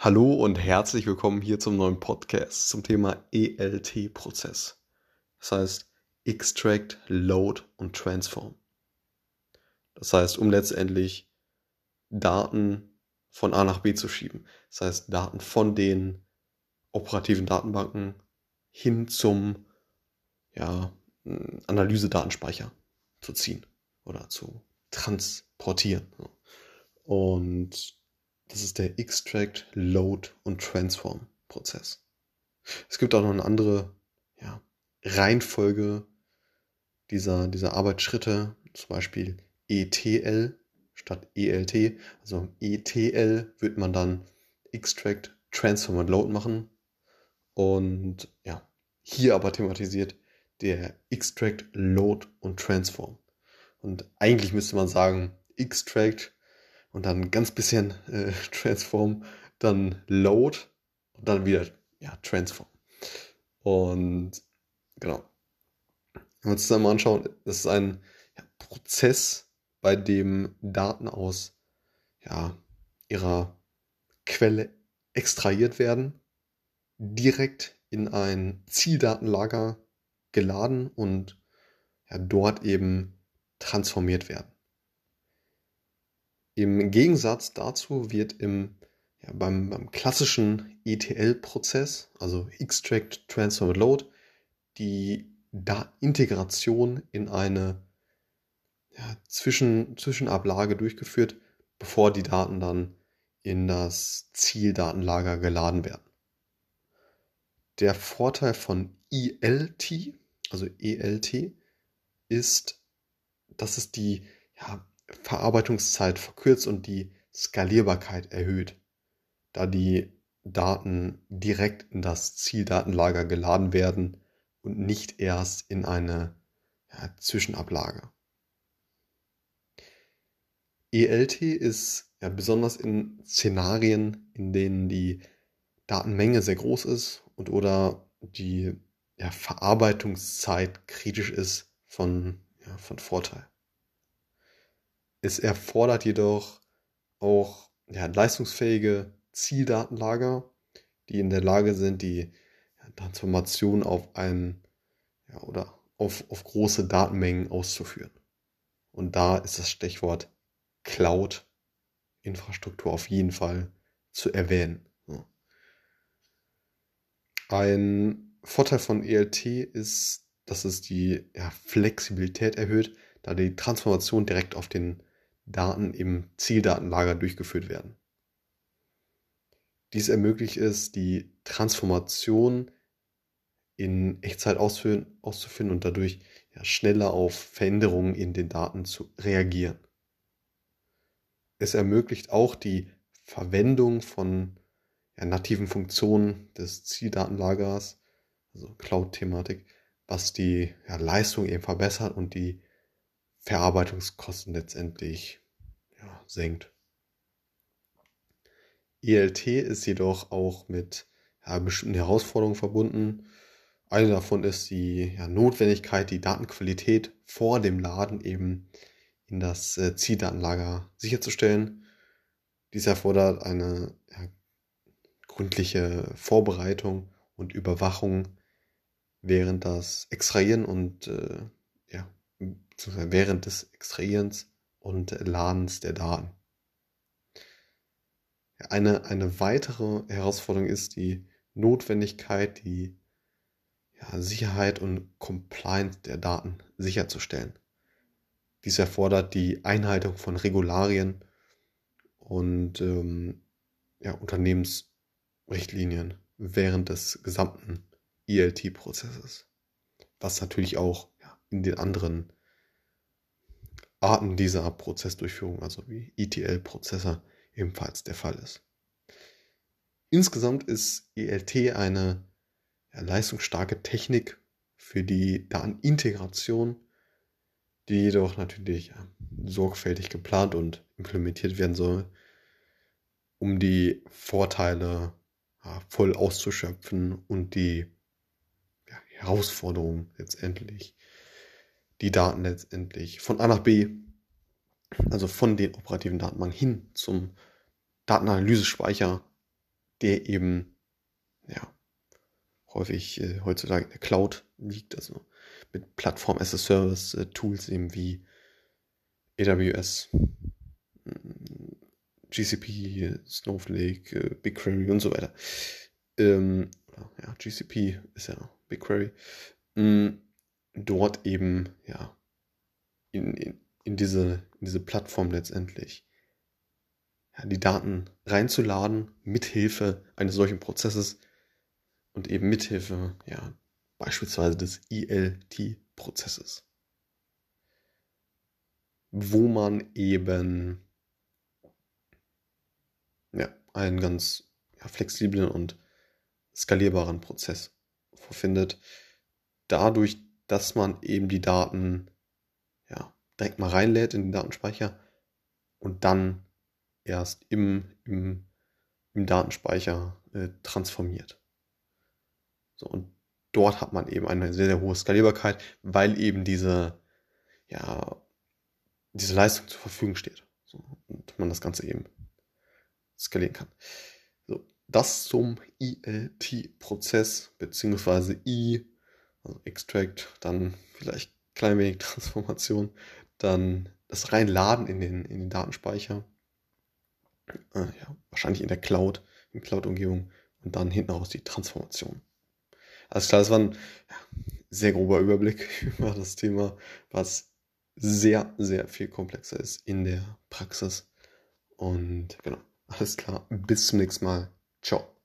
Hallo und herzlich willkommen hier zum neuen Podcast zum Thema ELT-Prozess. Das heißt Extract, Load und Transform. Das heißt, um letztendlich Daten von A nach B zu schieben. Das heißt, Daten von den operativen Datenbanken hin zum ja, Analyse-Datenspeicher zu ziehen oder zu transportieren. Und das ist der Extract, Load und Transform Prozess. Es gibt auch noch eine andere ja, Reihenfolge dieser, dieser Arbeitsschritte, zum Beispiel ETL statt ELT. Also ETL wird man dann Extract, Transform und Load machen. Und ja, hier aber thematisiert der Extract, Load und Transform. Und eigentlich müsste man sagen, Extract und dann ganz bisschen äh, Transform, dann Load und dann wieder ja, Transform. Und genau. Wenn wir uns das mal anschauen, das ist ein ja, Prozess, bei dem Daten aus ja, ihrer Quelle extrahiert werden, direkt in ein Zieldatenlager geladen und ja, dort eben transformiert werden. Im Gegensatz dazu wird im, ja, beim, beim klassischen ETL-Prozess, also Extract, Transform, Load, die Integration in eine ja, Zwischen, Zwischenablage durchgeführt, bevor die Daten dann in das Zieldatenlager geladen werden. Der Vorteil von ELT, also ELT, ist, dass es die ja, Verarbeitungszeit verkürzt und die Skalierbarkeit erhöht, da die Daten direkt in das Zieldatenlager geladen werden und nicht erst in eine ja, Zwischenablage. ELT ist ja, besonders in Szenarien, in denen die Datenmenge sehr groß ist und oder die ja, Verarbeitungszeit kritisch ist von, von Vorteil. Es erfordert jedoch auch ja, leistungsfähige Zieldatenlager, die in der Lage sind, die Transformation auf ein ja, oder auf, auf große Datenmengen auszuführen. Und da ist das Stichwort Cloud-Infrastruktur auf jeden Fall zu erwähnen. Ein Vorteil von ELT ist, dass es die ja, Flexibilität erhöht, da die Transformation direkt auf den Daten im Zieldatenlager durchgeführt werden. Dies ermöglicht es, die Transformation in Echtzeit auszuführen und dadurch ja, schneller auf Veränderungen in den Daten zu reagieren. Es ermöglicht auch die Verwendung von ja, nativen Funktionen des Zieldatenlagers, also Cloud-Thematik, was die ja, Leistung eben verbessert und die Verarbeitungskosten letztendlich ja, senkt. ELT ist jedoch auch mit ja, bestimmten Herausforderungen verbunden. Eine davon ist die ja, Notwendigkeit, die Datenqualität vor dem Laden eben in das äh, Zieldatenlager sicherzustellen. Dies erfordert eine ja, gründliche Vorbereitung und Überwachung während das Extrahieren und äh, während des Extrahierens und Ladens der Daten. Eine, eine weitere Herausforderung ist die Notwendigkeit, die ja, Sicherheit und Compliance der Daten sicherzustellen. Dies erfordert die Einhaltung von Regularien und ähm, ja, Unternehmensrichtlinien während des gesamten ELT-Prozesses, was natürlich auch in den anderen Arten dieser Prozessdurchführung, also wie ETL-Prozessor, ebenfalls der Fall ist. Insgesamt ist ELT eine ja, leistungsstarke Technik für die Datenintegration, die jedoch natürlich ja, sorgfältig geplant und implementiert werden soll, um die Vorteile ja, voll auszuschöpfen und die Herausforderungen letztendlich die Daten letztendlich von A nach B, also von den operativen Datenbanken hin zum Datenanalyse-Speicher der eben ja häufig äh, heutzutage in der Cloud liegt, also mit Plattform as a Service äh, Tools eben wie AWS, GCP, Snowflake, äh, BigQuery und so weiter. Ähm, ja, GCP ist ja BigQuery. Ähm, dort eben ja in, in, in, diese, in diese Plattform letztendlich ja, die Daten reinzuladen, mithilfe eines solchen Prozesses und eben mithilfe ja, beispielsweise des ELT-Prozesses, wo man eben ja, einen ganz ja, flexiblen und skalierbaren Prozess vorfindet, dadurch, dass man eben die Daten ja, direkt mal reinlädt in den Datenspeicher und dann erst im, im, im Datenspeicher äh, transformiert. So, und dort hat man eben eine sehr, sehr hohe Skalierbarkeit, weil eben diese, ja, diese Leistung zur Verfügung steht. So, und man das Ganze eben skalieren kann. So, das zum ELT-Prozess, beziehungsweise I, also Extract, dann vielleicht klein wenig Transformation, dann das Reinladen in den, in den Datenspeicher, äh, ja, wahrscheinlich in der Cloud, in Cloud-Umgebung und dann hinten raus die Transformation. Alles klar, das war ein sehr grober Überblick über das Thema, was sehr, sehr viel komplexer ist in der Praxis. Und genau, alles klar, bis zum nächsten Mal. Ciao.